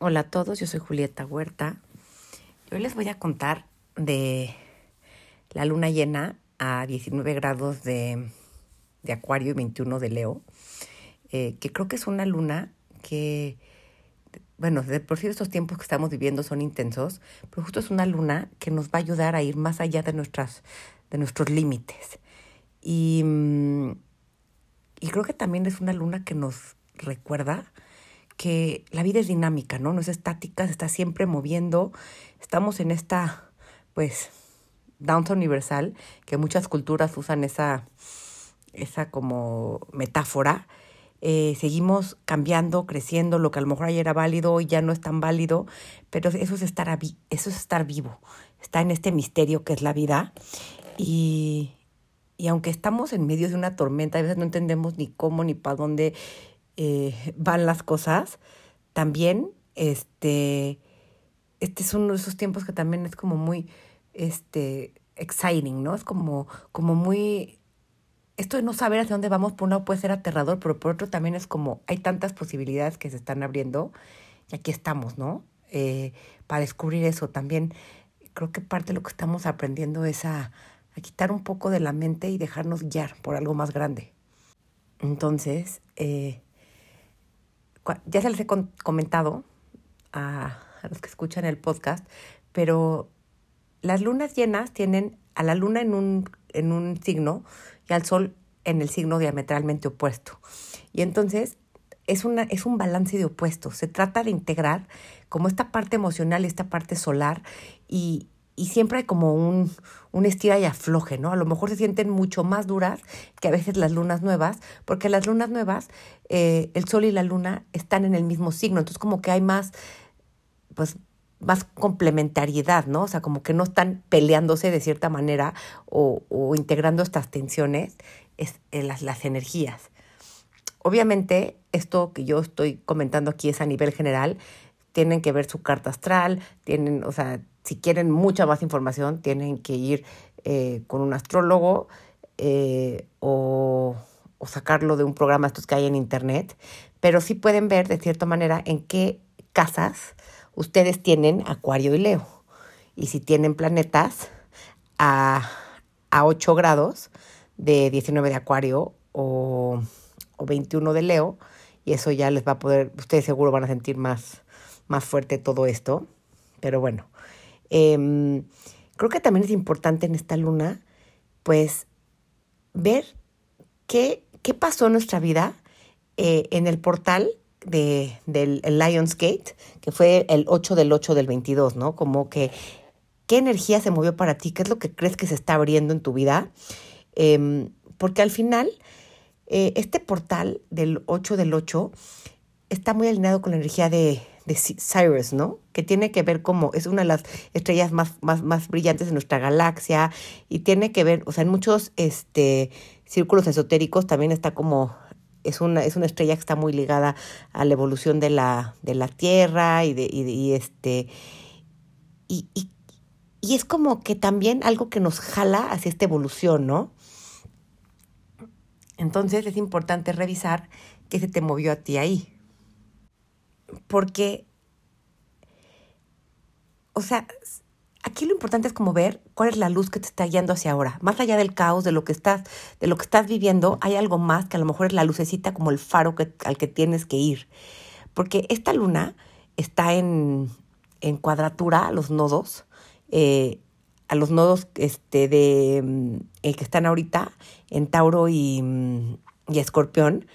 Hola a todos, yo soy Julieta Huerta. Hoy les voy a contar de la luna llena a 19 grados de, de Acuario y 21 de Leo, eh, que creo que es una luna que, bueno, de por sí estos tiempos que estamos viviendo son intensos, pero justo es una luna que nos va a ayudar a ir más allá de, nuestras, de nuestros límites. Y, mm, y creo que también es una luna que nos recuerda que la vida es dinámica, ¿no? No es estática, se está siempre moviendo. Estamos en esta, pues, danza universal, que muchas culturas usan esa, esa como metáfora. Eh, seguimos cambiando, creciendo, lo que a lo mejor ayer era válido hoy ya no es tan válido, pero eso es estar, eso es estar vivo, está en este misterio que es la vida. Y, y aunque estamos en medio de una tormenta, a veces no entendemos ni cómo ni para dónde eh, van las cosas, también este, este es uno de esos tiempos que también es como muy este, exciting, ¿no? Es como, como muy... Esto de no saber hacia dónde vamos, por un lado puede ser aterrador, pero por otro también es como hay tantas posibilidades que se están abriendo y aquí estamos, ¿no? Eh, para descubrir eso también. Creo que parte de lo que estamos aprendiendo es a, quitar un poco de la mente y dejarnos guiar por algo más grande. Entonces, eh, ya se les he comentado a, los que escuchan el podcast, pero las lunas llenas tienen a la luna en un, en un signo y al sol en el signo diametralmente opuesto. Y entonces es, una, es un balance de opuestos. Se trata de integrar como esta parte emocional y esta parte solar y, y siempre hay como un, un estira y afloje, ¿no? A lo mejor se sienten mucho más duras que a veces las lunas nuevas, porque las lunas nuevas, eh, el sol y la luna están en el mismo signo, entonces como que hay más, pues, más complementariedad, ¿no? O sea, como que no están peleándose de cierta manera o, o integrando estas tensiones, es, eh, las, las energías. Obviamente, esto que yo estoy comentando aquí es a nivel general, tienen que ver su carta astral, tienen, o sea, si quieren mucha más información, tienen que ir eh, con un astrólogo eh, o, sacarlo de un programa estos que hay en internet, pero sí pueden ver de cierta manera en qué casas ustedes tienen Acuario y Leo. Y si tienen planetas a, a 8 grados de 19 de Acuario o, o 21 de Leo, y eso ya les va a poder, ustedes seguro van a sentir más, más fuerte todo esto. Pero bueno, eh, creo que también es importante en esta luna, pues, ver qué, qué pasó en nuestra vida eh, en el portal de, del Lionsgate, que fue el 8 del 8 del 22, ¿no? Como que qué energía se movió para ti, qué es lo que crees que se está abriendo en tu vida. Eh, porque al final, eh, este portal del 8 del 8 está muy alineado con la energía de, de Cyrus, ¿no? Que tiene que ver como es una de las estrellas más, más, más brillantes de nuestra galaxia y tiene que ver, o sea, en muchos este, círculos esotéricos también está como es una, es una estrella que está muy ligada a la evolución de la, de la Tierra y, de, y, este y, y es como que también algo que nos jala hacia esta evolución, ¿no? Entonces es importante revisar qué se te movió a ti ahí porque, o sea, aquí lo importante es como ver cuál es la luz que te está guiando hacia ahora. Más allá del caos, de lo que estás, de lo que estás viviendo, hay algo más que a lo mejor es la lucecita como el faro que, al que tienes que ir. Porque esta luna está en, en cuadratura a los nodos, eh, a los nodos este, de, eh, que están ahorita en Tauro y, y Escorpión.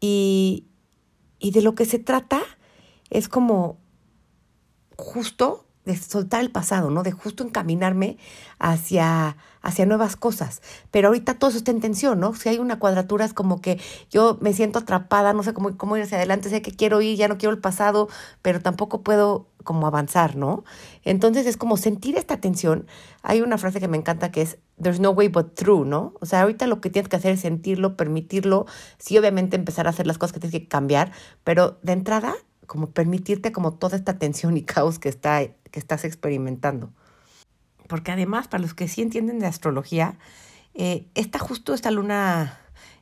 Y, y de lo que se trata es como justo de soltar el pasado, ¿no? De justo encaminarme hacia, hacia nuevas cosas. Pero ahorita todo eso está en tensión, ¿no? Si hay una cuadratura es como que yo me siento atrapada, no sé cómo, cómo ir hacia adelante, sé que quiero ir, ya no quiero el pasado, pero tampoco puedo como avanzar, ¿no? Entonces es como sentir esta tensión. Hay una frase que me encanta que es, there's no way but through, ¿no? O sea, ahorita lo que tienes que hacer es sentirlo, permitirlo, sí obviamente empezar a hacer las cosas que tienes que cambiar, pero de entrada como permitirte como toda esta tensión y caos que, está, que estás experimentando. Porque además, para los que sí entienden de astrología, eh, está justo esta luna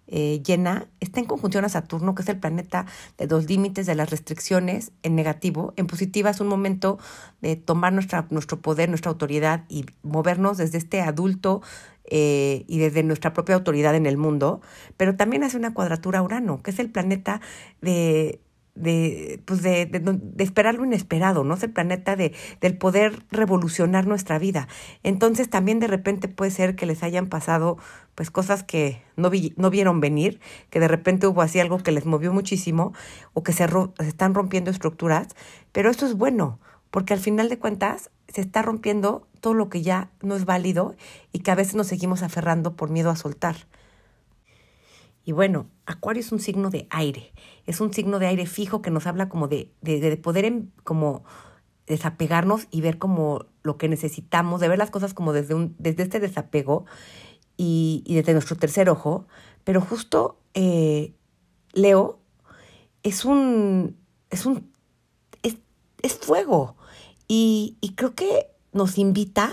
eh, llena está en conjunción a Saturno, que es el planeta de los límites, de las restricciones, en negativo. En positiva es un momento de tomar nuestra, nuestro poder, nuestra autoridad y movernos desde este adulto eh, y desde nuestra propia autoridad en el mundo. Pero también hace una cuadratura a Urano, que es el planeta de de, pues de, de, esperar lo inesperado, ¿no? Es el planeta de, del poder revolucionar nuestra vida. Entonces también de repente puede ser que les hayan pasado pues cosas que no, vi, no vieron venir, que de repente hubo así algo que les movió muchísimo o que se, se están rompiendo estructuras, pero esto es bueno, porque al final de cuentas se está rompiendo todo lo que ya no es válido y que a veces nos seguimos aferrando por miedo a soltar. Y bueno, Acuario es un signo de aire, es un signo de aire fijo que nos habla como de, de, poder em, como desapegarnos y ver como lo que necesitamos, de ver las cosas como desde, un, desde este desapego y, y desde nuestro tercer ojo. Pero justo eh, Leo es un, es un, es, es fuego y, y creo que nos invita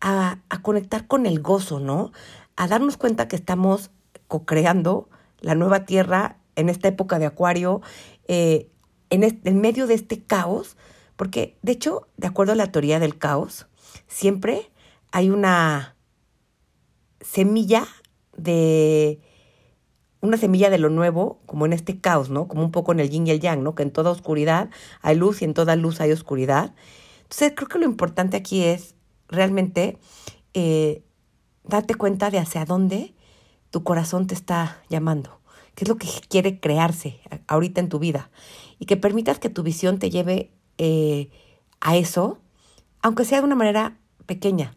a, a conectar con el gozo, ¿no? A darnos cuenta que estamos co-creando la nueva Tierra en esta época de Acuario, eh, en, en medio de este caos, porque de hecho, de acuerdo a la teoría del caos, siempre hay una semilla de una semilla de lo nuevo, como en este caos, ¿no? Como un poco en el yin y el yang, ¿no? Que en toda oscuridad hay luz y en toda luz hay oscuridad. Entonces, creo que lo importante aquí es realmente eh, darte cuenta de hacia dónde tu corazón te está llamando, qué es lo que quiere crearse ahorita en tu vida y que permitas que tu visión te lleve eh, a eso, aunque sea de una manera pequeña.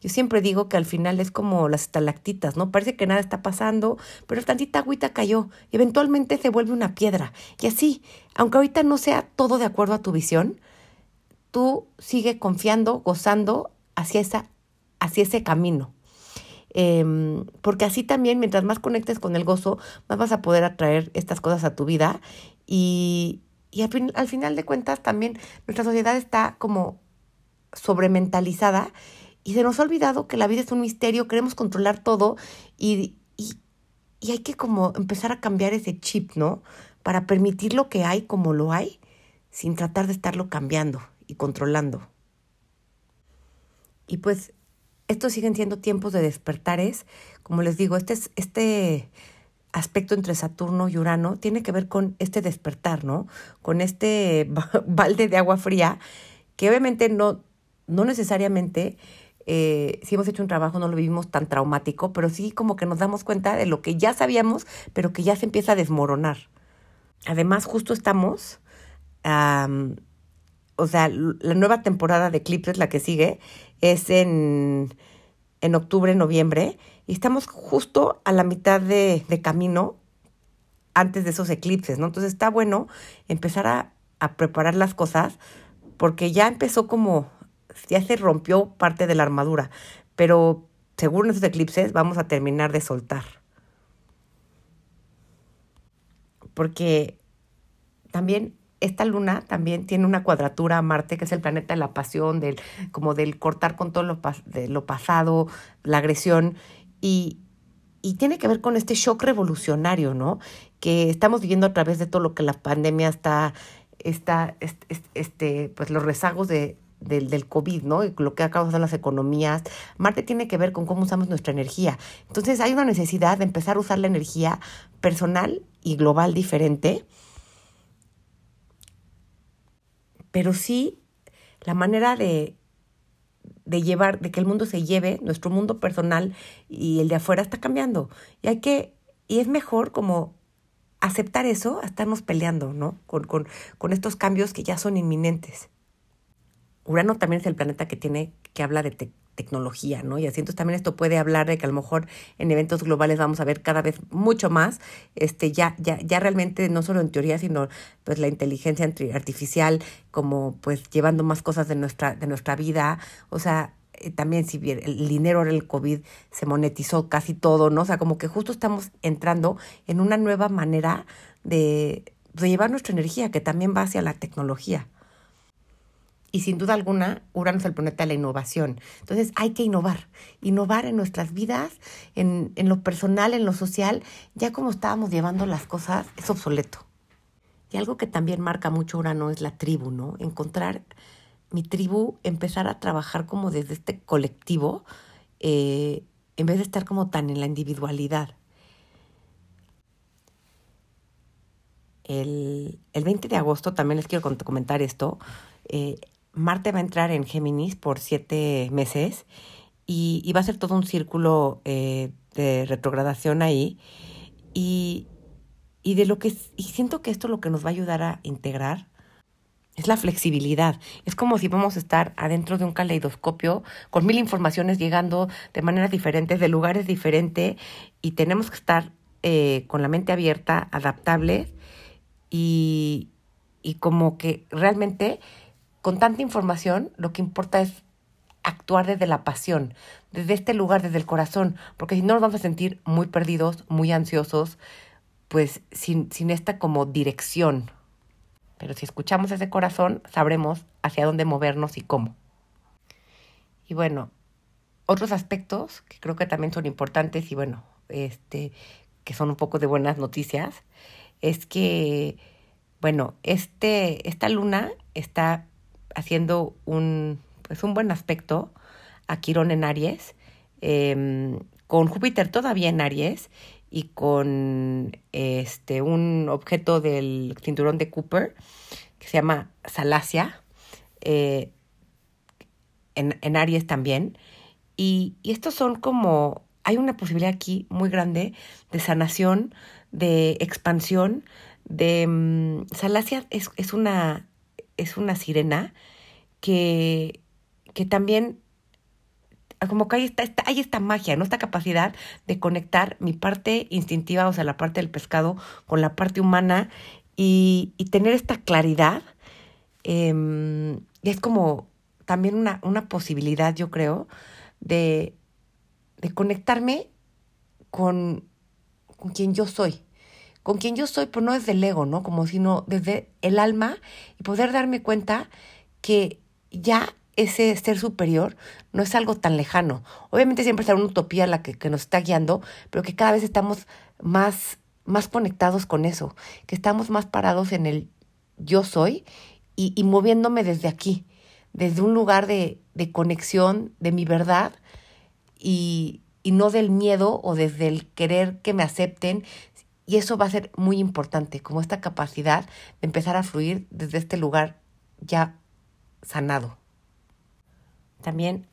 Yo siempre digo que al final es como las estalactitas, ¿no? Parece que nada está pasando, pero tantita agüita cayó y eventualmente se vuelve una piedra. Y así, aunque ahorita no sea todo de acuerdo a tu visión, tú sigue confiando, gozando hacia, esa, hacia ese camino. Em, porque así también, mientras más conectes con el gozo, más vas a poder atraer estas cosas a tu vida. Y, y al, al final de cuentas, también nuestra sociedad está como sobrementalizada y se nos ha olvidado que la vida es un misterio, queremos controlar todo y, y, y hay que como empezar a cambiar ese chip, ¿no? Para permitir lo que hay como lo hay, sin tratar de estarlo cambiando y controlando. Y pues estos siguen siendo tiempos de despertares. Como les digo, este, este aspecto entre Saturno y Urano tiene que ver con este despertar, ¿no? Con este balde de agua fría, que obviamente no, no necesariamente, eh, si hemos hecho un trabajo, no lo vivimos tan traumático, pero sí como que nos damos cuenta de lo que ya sabíamos, pero que ya se empieza a desmoronar. Además, justo estamos, o sea, la nueva temporada de Eclipses, la que sigue, es en, en octubre, noviembre, y estamos justo a la mitad de, camino antes de esos eclipses, ¿no? Entonces está bueno empezar a, a preparar las cosas porque ya empezó como, ya se rompió parte de la armadura, pero según esos eclipses vamos a terminar de soltar. Porque también esta luna también tiene una cuadratura a Marte, que es el planeta de la pasión, del, como del cortar con todo lo, de lo pasado, la agresión, y, y tiene que ver con este shock revolucionario, ¿no? Que estamos viviendo a través de todo lo que la pandemia está, está este, pues los rezagos de, del, del COVID, ¿no? Y lo que ha causado las economías. Marte tiene que ver con cómo usamos nuestra energía. Entonces hay una necesidad de empezar a usar la energía personal y global diferente pero sí la manera de, de llevar, de que el mundo se lleve, nuestro mundo personal y el de afuera está cambiando. Y hay que, y es mejor como aceptar eso a estarnos peleando, ¿no? Con, con, con estos cambios que ya son inminentes. Urano también es el planeta que tiene, que habla de, tecnología, ¿no? Y así entonces también esto puede hablar de que a lo mejor en eventos globales vamos a ver cada vez mucho más, este, ya, ya, ya realmente no solo en teoría, sino pues la inteligencia artificial, como pues llevando más cosas de nuestra, de nuestra vida, o sea, eh, también si bien el dinero ahora el COVID se monetizó casi todo, ¿no? O sea, como que justo estamos entrando en una nueva manera de, de llevar nuestra energía, que también va hacia la tecnología. Y sin duda alguna, Urano es el planeta de la innovación. Entonces hay que innovar, innovar en nuestras vidas, en, en lo personal, en lo social. Ya como estábamos llevando las cosas, es obsoleto. Y algo que también marca mucho Urano es la tribu, ¿no? Encontrar mi tribu, empezar a trabajar como desde este colectivo, eh, en vez de estar como tan en la individualidad. El, el 20 de agosto, también les quiero comentar esto, eh, Marte va a entrar en Géminis por siete meses y, va a ser todo un círculo eh, de retrogradación ahí. Y, de lo que siento que esto lo que nos va a ayudar a integrar es la flexibilidad. Es como si vamos a estar adentro de un caleidoscopio con mil informaciones llegando de maneras diferentes, de lugares diferentes, y tenemos que estar eh, con la mente abierta, adaptables y, y como que realmente con tanta información, lo que importa es actuar desde la pasión, desde este lugar, desde el corazón, porque si no nos vamos a sentir muy perdidos, muy ansiosos, pues sin, sin esta como dirección. Pero si escuchamos ese corazón, sabremos hacia dónde movernos y cómo. Y bueno, otros aspectos que creo que también son importantes y bueno, este, que son un poco de buenas noticias, es que, bueno, este, esta luna está haciendo un, pues un buen aspecto a Quirón en Aries, em, con Júpiter todavía en Aries y con este un objeto del cinturón de Cooper que se llama Salacia eh, en, en, Aries también. Y, y, estos son como, hay una posibilidad aquí muy grande de sanación, de expansión, de... Um, Salacia es, es una es una sirena que, que también como que hay esta, hay esta magia, ¿no? Esta capacidad de conectar mi parte instintiva, o sea, la parte del pescado, con la parte humana y, y tener esta claridad. Eh, es como también una, una posibilidad, yo creo, de, de conectarme con, con quien yo soy con quien yo soy, pero no desde el ego, ¿no? Como sino desde el alma y poder darme cuenta que ya ese ser superior no es algo tan lejano. Obviamente siempre está una utopía la que, que nos está guiando, pero que cada vez estamos más, más conectados con eso, que estamos más parados en el yo soy y, y moviéndome desde aquí, desde un lugar de, de conexión, de mi verdad y, y no del miedo o desde el querer que me acepten, y eso va a ser muy importante, como esta capacidad de empezar a fluir desde este lugar ya sanado. También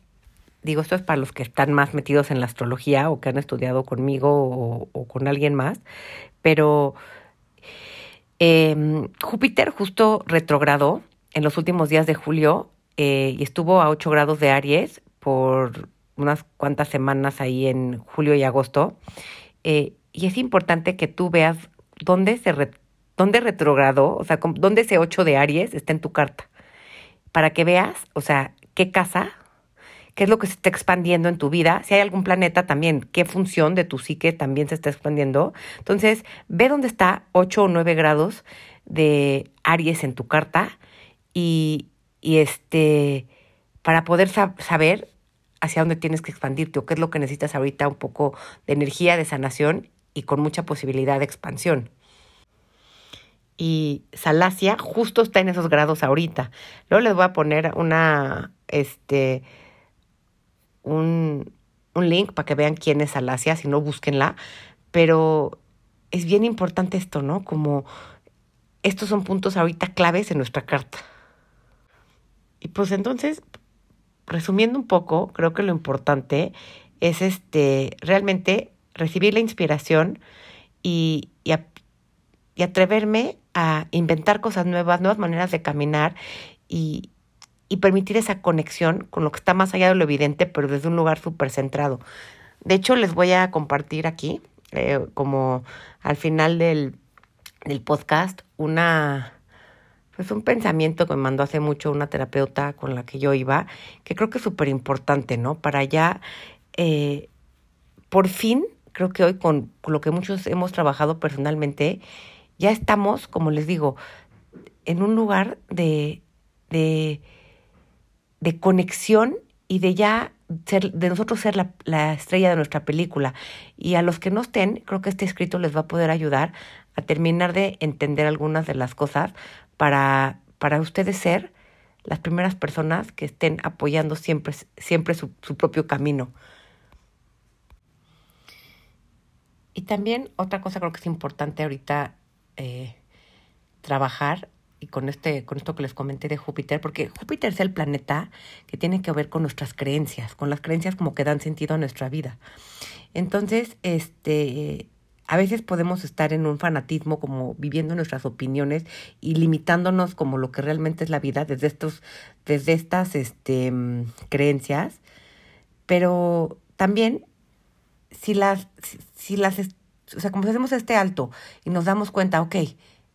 digo, esto es para los que están más metidos en la astrología o que han estudiado conmigo o, con alguien más, pero em, Júpiter justo retrogradó en los últimos días de julio eh, y estuvo a 8 grados de Aries por unas cuantas semanas ahí en julio y agosto. Eh, y es importante que tú veas dónde se dónde retrogradó, o sea, dónde ese 8 de Aries está en tu carta. Para que veas, o sea, qué casa, qué es lo que se está expandiendo en tu vida, si hay algún planeta también, qué función de tu psique también se está expandiendo. Entonces, ve dónde está 8 o 9 grados de Aries en tu carta y, y este, para poder saber hacia dónde tienes que expandirte o qué es lo que necesitas ahorita, un poco de energía, de sanación y con mucha posibilidad de expansión. Y Salacia justo está en esos grados ahorita. Luego les voy a poner una, este, un, un link para que vean quién es Salacia, si no, búsquenla. Pero es bien importante esto, ¿no? Como estos son puntos ahorita claves en nuestra carta. Y pues entonces, resumiendo un poco, creo que lo importante es este realmente recibir la inspiración y, y, atreverme a inventar cosas nuevas, nuevas maneras de caminar y, y permitir esa conexión con lo que está más allá de lo evidente, pero desde un lugar súper centrado. De hecho, les voy a compartir aquí, eh, como al final del, del podcast, una pues un pensamiento que me mandó hace mucho una terapeuta con la que yo iba, que creo que es súper importante, ¿no? Para ya, eh, por fin, creo que hoy con, lo que muchos hemos trabajado personalmente, ya estamos, como les digo, en un lugar de, de, de conexión y de ya ser, de nosotros ser la, la, estrella de nuestra película. Y a los que no estén, creo que este escrito les va a poder ayudar a terminar de entender algunas de las cosas para, para ustedes ser las primeras personas que estén apoyando siempre, siempre su, su propio camino. Y también otra cosa creo que es importante ahorita eh, trabajar y con este con esto que les comenté de Júpiter, porque Júpiter es el planeta que tiene que ver con nuestras creencias, con las creencias como que dan sentido a nuestra vida. Entonces, este a veces podemos estar en un fanatismo como viviendo nuestras opiniones y limitándonos como lo que realmente es la vida desde estos desde estas este creencias, pero también si las si, las o sea, como si hacemos este alto y nos damos cuenta, ok,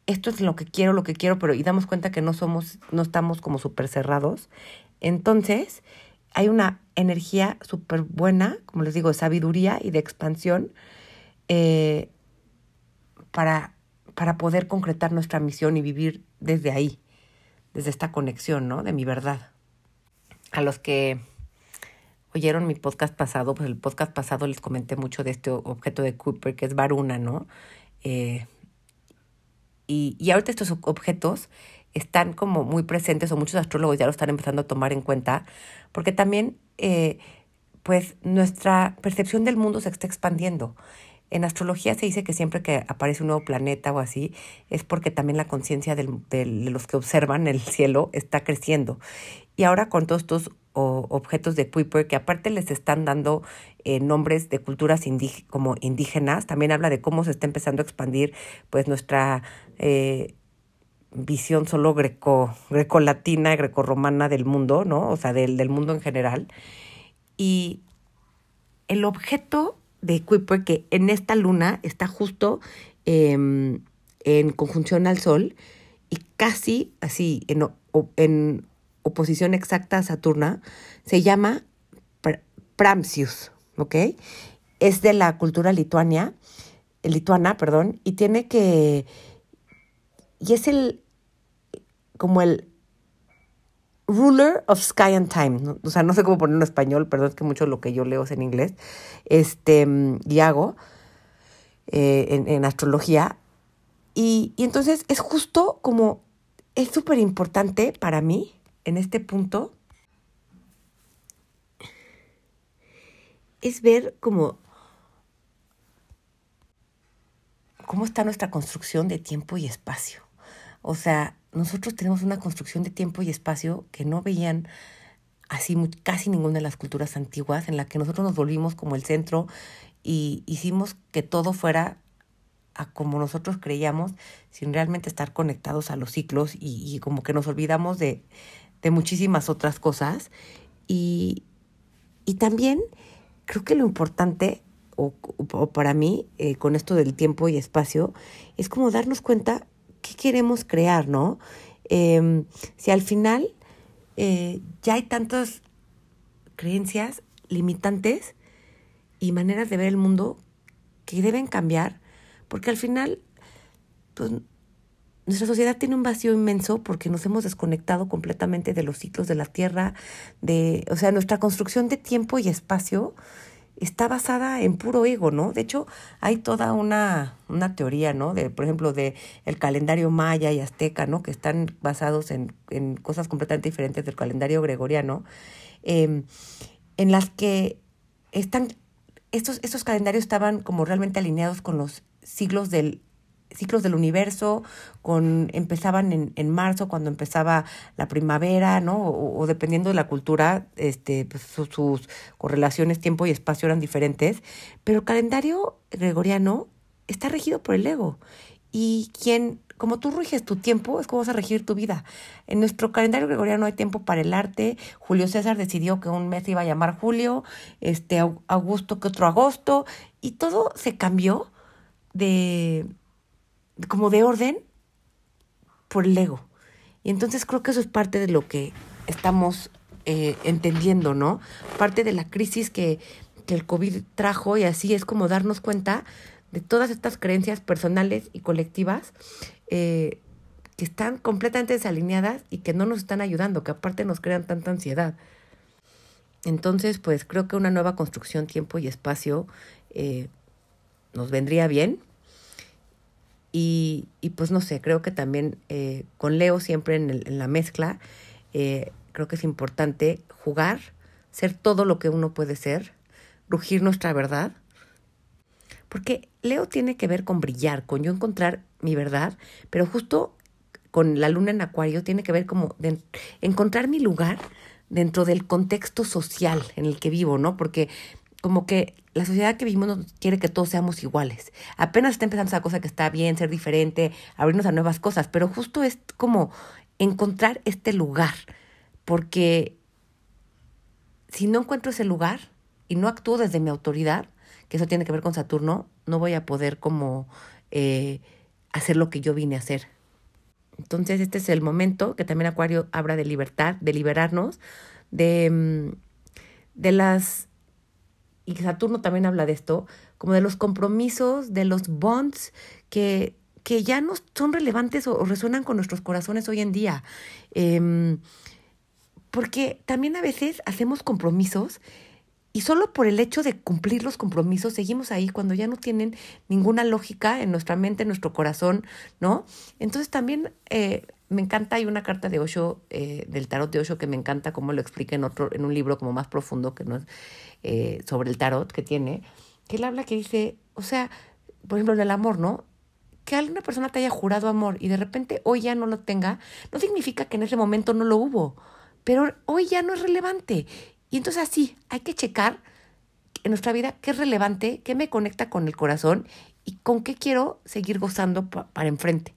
esto es lo que quiero, lo que quiero, pero y damos cuenta que no somos, no estamos como súper cerrados, entonces hay una energía súper buena, como les digo, de sabiduría y de expansión eh, para, para poder concretar nuestra misión y vivir desde ahí, desde esta conexión, ¿no? De mi verdad. A los que oyeron mi podcast pasado, pues el podcast pasado les comenté mucho de este objeto de Cooper, que es Varuna, ¿no? Eh, y, y ahorita estos objetos están como muy presentes o muchos astrólogos ya lo están empezando a tomar en cuenta, porque también eh, pues nuestra percepción del mundo se está expandiendo. En astrología se dice que siempre que aparece un nuevo planeta o así, es porque también la conciencia de los que observan el cielo está creciendo. Y ahora con todos estos o, objetos de Kuiper, que aparte les están dando eh, nombres de culturas como indígenas, también habla de cómo se está empezando a expandir pues nuestra eh, visión solo greco, greco-latina, greco-romana del mundo, ¿no? O sea, del, del mundo en general. Y el objeto de Kuiper, que en esta luna está justo eh, en conjunción al Sol y casi así en oposición exacta a Saturna, se llama Pramsius, ¿ok? Es de la cultura lituania, lituana, perdón, y tiene que, y es el, como el ruler of sky and time, o sea, no sé cómo ponerlo en español, perdón, es que mucho lo que yo leo es en inglés, este, y eh, en, en, astrología, y, y entonces es justo como, es súper importante para mí en este punto es ver cómo, cómo está nuestra construcción de tiempo y espacio. O sea, nosotros tenemos una construcción de tiempo y espacio que no veían así casi ninguna de las culturas antiguas, en la que nosotros nos volvimos como el centro y hicimos que todo fuera a como nosotros creíamos, sin realmente estar conectados a los ciclos y, y como que nos olvidamos de, de muchísimas otras cosas. Y, y también creo que lo importante, o, o para mí, eh, con esto del tiempo y espacio, es como darnos cuenta qué queremos crear, ¿no? Eh, si al final eh, ya hay tantas creencias limitantes y maneras de ver el mundo que deben cambiar, porque al final, pues nuestra sociedad tiene un vacío inmenso porque nos hemos desconectado completamente de los ciclos de la Tierra, de, o sea, nuestra construcción de tiempo y espacio está basada en puro ego, ¿no? De hecho, hay toda una, una teoría, ¿no? De, por ejemplo, de el calendario maya y azteca, ¿no? Que están basados en, en cosas completamente diferentes del calendario gregoriano, eh, en las que están, estos, estos calendarios estaban como realmente alineados con los siglos del ciclos del universo, con empezaban en, en marzo cuando empezaba la primavera, ¿no? O, dependiendo de la cultura, este, pues, sus, correlaciones tiempo y espacio eran diferentes, pero el calendario gregoriano está regido por el ego. Y quien, como tú riges tu tiempo, es como vas a regir tu vida. En nuestro calendario gregoriano hay tiempo para el arte. Julio César decidió que un mes iba a llamar Julio, este Augusto que otro agosto, y todo se cambió de como de orden por el ego. Y entonces creo que eso es parte de lo que estamos eh, entendiendo, ¿no? Parte de la crisis que, que el COVID trajo y así es como darnos cuenta de todas estas creencias personales y colectivas eh, que están completamente desalineadas y que no nos están ayudando, que aparte nos crean tanta ansiedad. Entonces, pues creo que una nueva construcción, tiempo y espacio eh, nos vendría bien. Y, y, pues no sé, creo que también eh, con Leo siempre en, la mezcla, eh, creo que es importante jugar, ser todo lo que uno puede ser, rugir nuestra verdad. Porque Leo tiene que ver con brillar, con yo encontrar mi verdad, pero justo con la luna en acuario tiene que ver como encontrar mi lugar dentro del contexto social en el que vivo, ¿no? Porque como que la sociedad que vivimos nos quiere que todos seamos iguales. Apenas está empezando esa cosa que está bien, ser diferente, abrirnos a nuevas cosas, pero justo es como encontrar este lugar, porque si no encuentro ese lugar y no actúo desde mi autoridad, que eso tiene que ver con Saturno, no voy a poder como eh, hacer lo que yo vine a hacer. Entonces este es el momento que también Acuario habla de libertad, de liberarnos, de, mm, de las, y Saturno también habla de esto, como de los compromisos, de los bonds que, que ya no son relevantes o, resuenan con nuestros corazones hoy en día. Eh, porque también a veces hacemos compromisos y solo por el hecho de cumplir los compromisos seguimos ahí cuando ya no tienen ninguna lógica en nuestra mente, en nuestro corazón, ¿no? Entonces también eh, me encanta, hay una carta de Osho, eh, del tarot de Osho, que me encanta cómo lo explica en, otro, en un libro como más profundo que no es eh, sobre el tarot que tiene, que él habla que dice, o sea, por ejemplo, el amor, ¿no? Que alguna persona te haya jurado amor y de repente hoy ya no lo tenga, no significa que en ese momento no lo hubo, pero hoy ya no es relevante. Y entonces así, hay que checar en nuestra vida qué es relevante, qué me conecta con el corazón y con qué quiero seguir gozando para enfrente.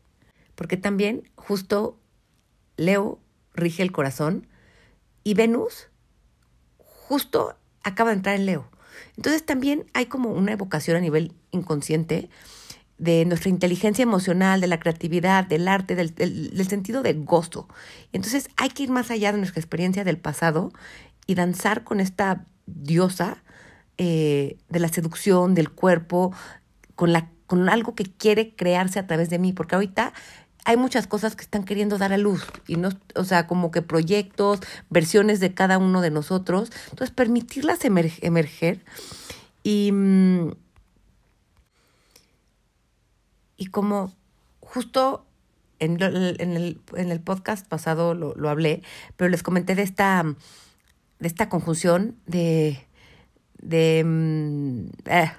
Porque también justo Leo rige el corazón y Venus justo acaba de entrar en Leo. Entonces también hay como una evocación a nivel inconsciente de nuestra inteligencia emocional, de la creatividad, del arte, del, del, del, sentido de gozo. Entonces hay que ir más allá de nuestra experiencia del pasado y danzar con esta diosa eh, de la seducción, del cuerpo, con, la, con algo que quiere crearse a través de mí, porque ahorita hay muchas cosas que están queriendo dar a luz y no, o sea, como que proyectos, versiones de cada uno de nosotros. Entonces, permitirlas emerger, y, y como justo en, en, el, en el podcast pasado lo, lo hablé, pero les comenté de esta de esta conjunción de, de, mm, eh,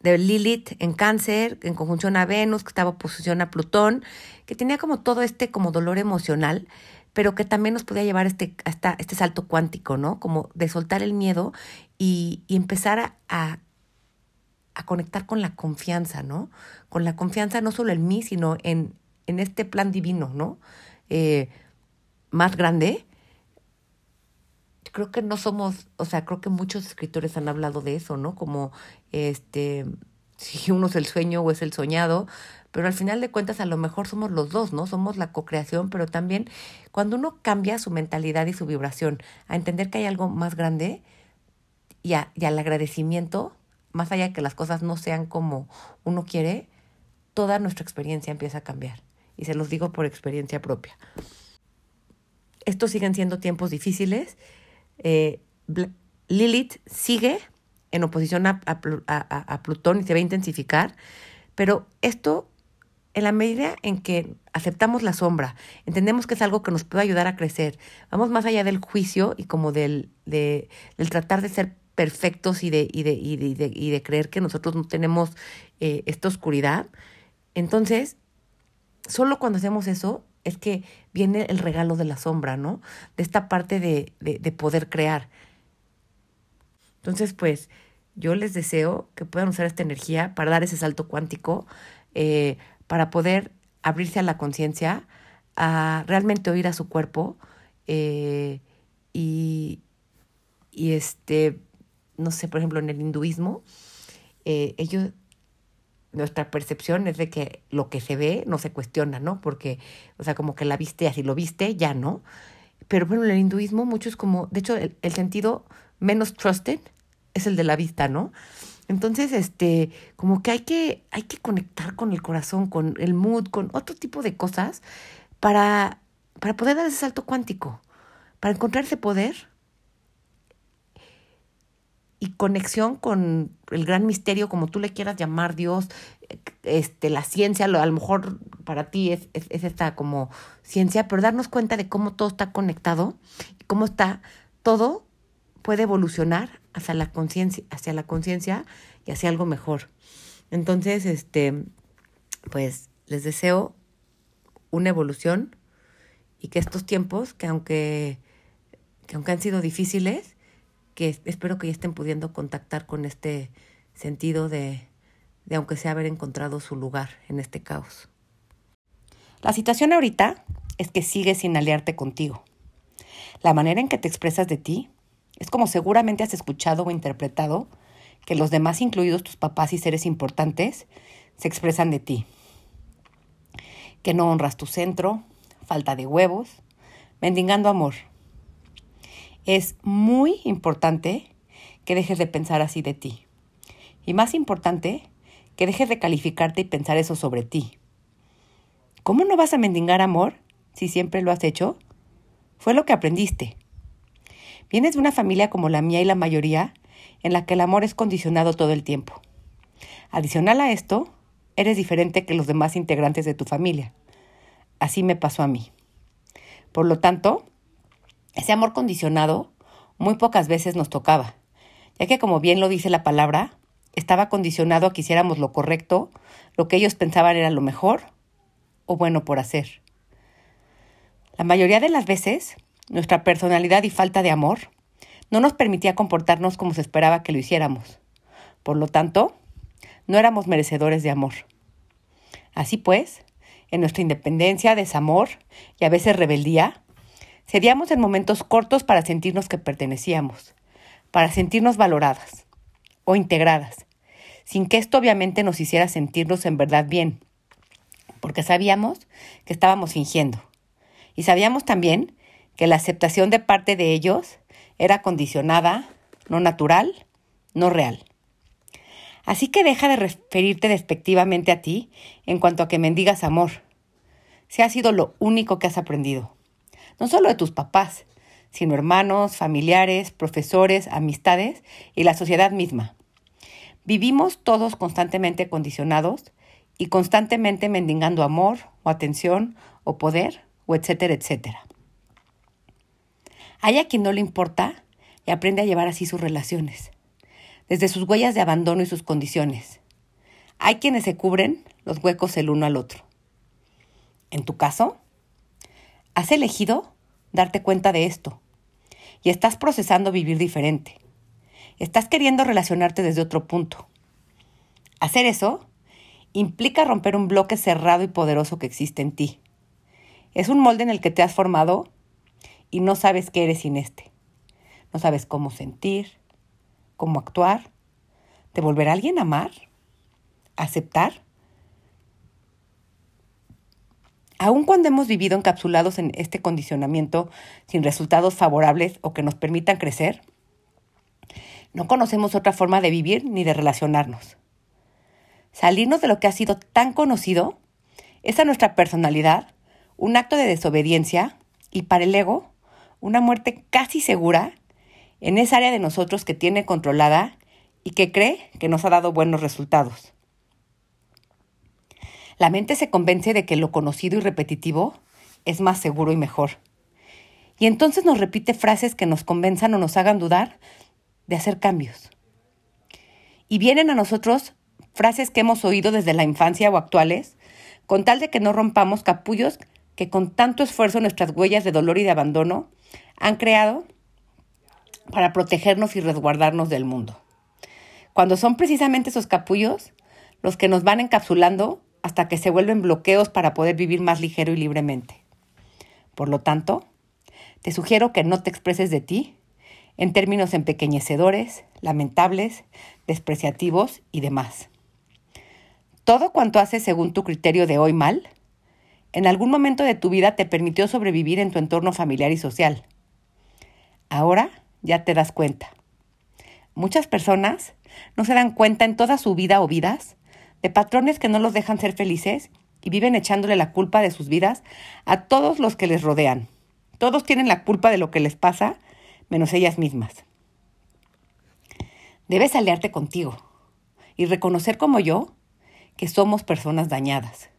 de Lilith en cáncer, en conjunción a Venus, que estaba en oposición a Plutón, que tenía como todo este como dolor emocional, pero que también nos podía llevar este, hasta este salto cuántico, ¿no? Como de soltar el miedo y, y empezar a, a, conectar con la confianza, ¿no? Con la confianza no solo en mí, sino en, en este plan divino, ¿no? Eh, más grande creo que no somos, o sea, creo que muchos escritores han hablado de eso, ¿no? Como este, si uno es el sueño o es el soñado, pero al final de cuentas a lo mejor somos los dos, ¿no? Somos la co-creación, pero también cuando uno cambia su mentalidad y su vibración a entender que hay algo más grande y, a, y al agradecimiento, más allá de que las cosas no sean como uno quiere, toda nuestra experiencia empieza a cambiar. Y se los digo por experiencia propia. Estos siguen siendo tiempos difíciles, eh, Lilith sigue en oposición a, a, Plutón y se va a intensificar, pero esto en la medida en que aceptamos la sombra, entendemos que es algo que nos puede ayudar a crecer, vamos más allá del juicio y como del, de, del tratar de ser perfectos y de, y de, y de, y de creer que nosotros no tenemos eh, esta oscuridad, entonces, solo cuando hacemos eso es que viene el regalo de la sombra, ¿no? De esta parte de, de, de poder crear. Entonces, pues, yo les deseo que puedan usar esta energía para dar ese salto cuántico, eh, para poder abrirse a la conciencia, a realmente oír a su cuerpo eh, y, y, este, no sé, por ejemplo, en el hinduismo, eh, ellos nuestra percepción es de que lo que se ve no se cuestiona, ¿no? Porque, o sea, como que la viste, así lo viste, ya no. Pero bueno, en el hinduismo mucho es como, de hecho, el, sentido menos trusted es el de la vista, ¿no? Entonces, este, como que hay que, hay que conectar con el corazón, con el mood, con otro tipo de cosas para, para poder dar ese salto cuántico, para encontrar ese poder y conexión con el gran misterio, como tú le quieras llamar, Dios, este, la ciencia, a lo mejor para ti es, es, es, esta como ciencia, pero darnos cuenta de cómo todo está conectado, cómo está todo puede evolucionar hacia la conciencia, hacia la conciencia y hacia algo mejor. Entonces, este, pues les deseo una evolución y que estos tiempos, que aunque, que aunque han sido difíciles, que espero que ya estén pudiendo contactar con este sentido de, de aunque sea haber encontrado su lugar en este caos. La situación ahorita es que sigues sin aliarte contigo. La manera en que te expresas de ti es como seguramente has escuchado o interpretado que los demás, incluidos tus papás y seres importantes, se expresan de ti. Que no honras tu centro, falta de huevos, mendigando amor es muy importante que dejes de pensar así de ti. Y más importante, que dejes de calificarte y pensar eso sobre ti. ¿Cómo no vas a mendigar amor si siempre lo has hecho? Fue lo que aprendiste. Vienes de una familia como la mía y la mayoría, en la que el amor es condicionado todo el tiempo. Adicional a esto, eres diferente que los demás integrantes de tu familia. Así me pasó a mí. Por lo tanto, ese amor condicionado muy pocas veces nos tocaba, ya que como bien lo dice la palabra, estaba condicionado a que hiciéramos lo correcto, lo que ellos pensaban era lo mejor o bueno por hacer. La mayoría de las veces, nuestra personalidad y falta de amor no nos permitía comportarnos como se esperaba que lo hiciéramos. Por lo tanto, no éramos merecedores de amor. Así pues, en nuestra independencia, desamor y a veces rebeldía, Cedíamos en momentos cortos para sentirnos que pertenecíamos, para sentirnos valoradas o integradas, sin que esto obviamente nos hiciera sentirnos en verdad bien, porque sabíamos que estábamos fingiendo. Y sabíamos también que la aceptación de parte de ellos era condicionada, no natural, no real. Así que deja de referirte despectivamente a ti en cuanto a que mendigas amor. Si ha sido lo único que has aprendido no solo de tus papás, sino hermanos, familiares, profesores, amistades y la sociedad misma. Vivimos todos constantemente condicionados y constantemente mendigando amor o atención o poder o etcétera, etcétera. Hay a quien no le importa y aprende a llevar así sus relaciones, desde sus huellas de abandono y sus condiciones. Hay quienes se cubren los huecos el uno al otro. En tu caso, Has elegido darte cuenta de esto y estás procesando vivir diferente. Estás queriendo relacionarte desde otro punto. Hacer eso implica romper un bloque cerrado y poderoso que existe en ti. Es un molde en el que te has formado y no sabes qué eres sin este. No sabes cómo sentir, cómo actuar, ¿Te volverá alguien a amar, aceptar Aun cuando hemos vivido encapsulados en este condicionamiento sin resultados favorables o que nos permitan crecer, no conocemos otra forma de vivir ni de relacionarnos. Salirnos de lo que ha sido tan conocido es a nuestra personalidad un acto de desobediencia y para el ego una muerte casi segura en esa área de nosotros que tiene controlada y que cree que nos ha dado buenos resultados. La mente se convence de que lo conocido y repetitivo es más seguro y mejor. Y entonces nos repite frases que nos convenzan o nos hagan dudar de hacer cambios. Y vienen a nosotros frases que hemos oído desde la infancia o actuales, con tal de que no rompamos capullos que con tanto esfuerzo nuestras huellas de dolor y de abandono han creado para protegernos y resguardarnos del mundo. Cuando son precisamente esos capullos los que nos van encapsulando hasta que se vuelven bloqueos para poder vivir más ligero y libremente. Por lo tanto, te sugiero que no te expreses de ti en términos empequeñecedores, lamentables, despreciativos y demás. Todo cuanto haces según tu criterio de hoy mal, en algún momento de tu vida te permitió sobrevivir en tu entorno familiar y social. Ahora ya te das cuenta. Muchas personas no se dan cuenta en toda su vida o vidas de patrones que no los dejan ser felices y viven echándole la culpa de sus vidas a todos los que les rodean. Todos tienen la culpa de lo que les pasa, menos ellas mismas. Debes aliarte contigo y reconocer como yo que somos personas dañadas.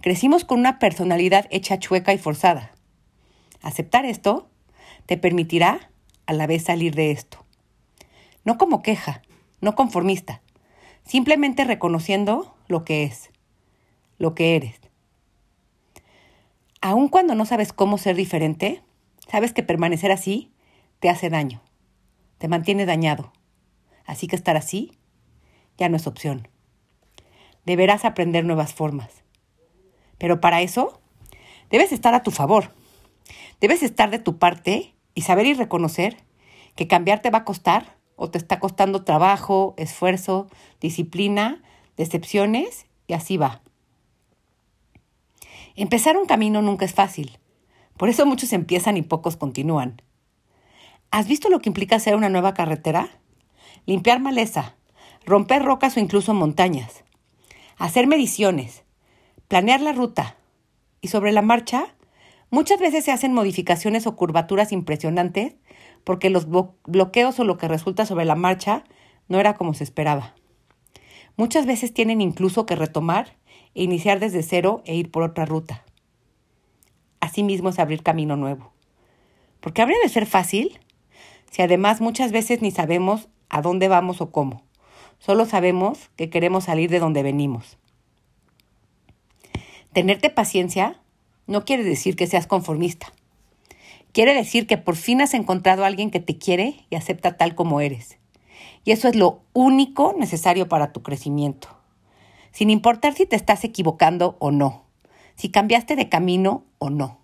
Crecimos con una personalidad hecha chueca y forzada. Aceptar esto te permitirá a la vez salir de esto. No como queja, no conformista, simplemente reconociendo lo que es, lo que eres. Aun cuando no sabes cómo ser diferente, sabes que permanecer así te hace daño, te mantiene dañado. Así que estar así ya no es opción. Deberás aprender nuevas formas. Pero para eso, debes estar a tu favor. Debes estar de tu parte y saber y reconocer que cambiar te va a costar o te está costando trabajo, esfuerzo, disciplina, decepciones y así va. Empezar un camino nunca es fácil. Por eso muchos empiezan y pocos continúan. ¿Has visto lo que implica hacer una nueva carretera? Limpiar maleza, romper rocas o incluso montañas, hacer mediciones, planear la ruta y sobre la marcha muchas veces se hacen modificaciones o curvaturas impresionantes porque los bloqueos o lo que resulta sobre la marcha no era como se esperaba. Muchas veces tienen incluso que retomar e iniciar desde cero e ir por otra ruta. Asimismo es abrir camino nuevo. Porque habría de ser fácil si además muchas veces ni sabemos a dónde vamos o cómo. Solo sabemos que queremos salir de donde venimos. Tenerte paciencia no quiere decir que seas conformista. Quiere decir que por fin has encontrado a alguien que te quiere y acepta tal como eres. Y eso es lo único necesario para tu crecimiento. Sin importar si te estás equivocando o no, si cambiaste de camino o no.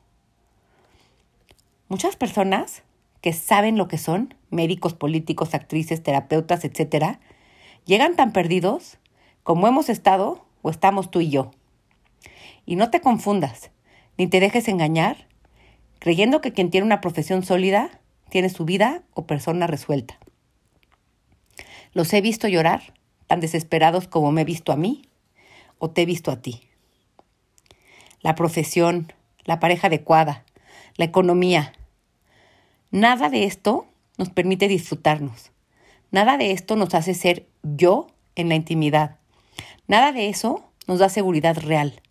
Muchas personas que saben lo que son, médicos, políticos, actrices, terapeutas, etcétera, llegan tan perdidos como hemos estado o estamos tú y yo. Y no te confundas, ni te dejes engañar, creyendo que quien tiene una profesión sólida tiene su vida o persona resuelta. Los he visto llorar, tan desesperados como me he visto a mí o te he visto a ti. La profesión, la pareja adecuada, la economía, nada de esto nos permite disfrutarnos. Nada de esto nos hace ser yo en la intimidad. Nada de eso nos da seguridad real.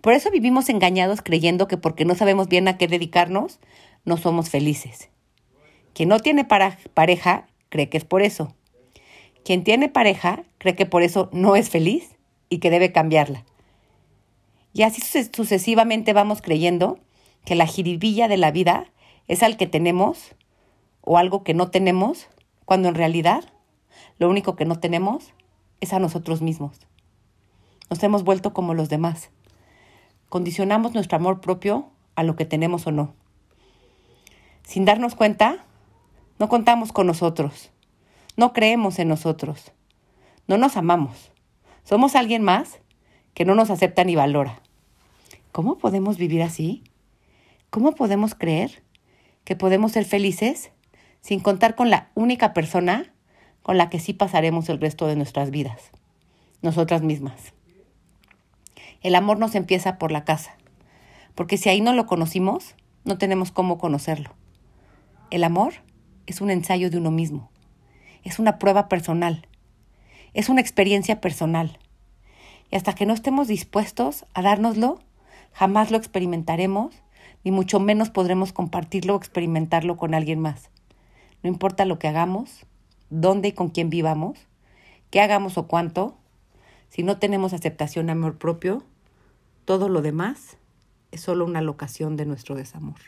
Por eso vivimos engañados creyendo que porque no sabemos bien a qué dedicarnos, no somos felices. Quien no tiene pareja cree que es por eso. Quien tiene pareja cree que por eso no es feliz y que debe cambiarla. Y así sucesivamente vamos creyendo que la jiribilla de la vida es al que tenemos o algo que no tenemos, cuando en realidad lo único que no tenemos es a nosotros mismos. Nos hemos vuelto como los demás. Condicionamos nuestro amor propio a lo que tenemos o no. Sin darnos cuenta, no contamos con nosotros. No creemos en nosotros. No nos amamos. Somos alguien más que no nos acepta ni valora. ¿Cómo podemos vivir así? ¿Cómo podemos creer que podemos ser felices sin contar con la única persona con la que sí pasaremos el resto de nuestras vidas, nosotras mismas. El amor nos empieza por la casa, porque si ahí no lo conocimos, no tenemos cómo conocerlo. El amor es un ensayo de uno mismo, es una prueba personal, es una experiencia personal. Y hasta que no estemos dispuestos a dárnoslo, jamás lo experimentaremos, ni mucho menos podremos compartirlo o experimentarlo con alguien más. No importa lo que hagamos, dónde y con quién vivamos, qué hagamos o cuánto, si no tenemos aceptación, amor propio, todo lo demás es solo una locación de nuestro desamor.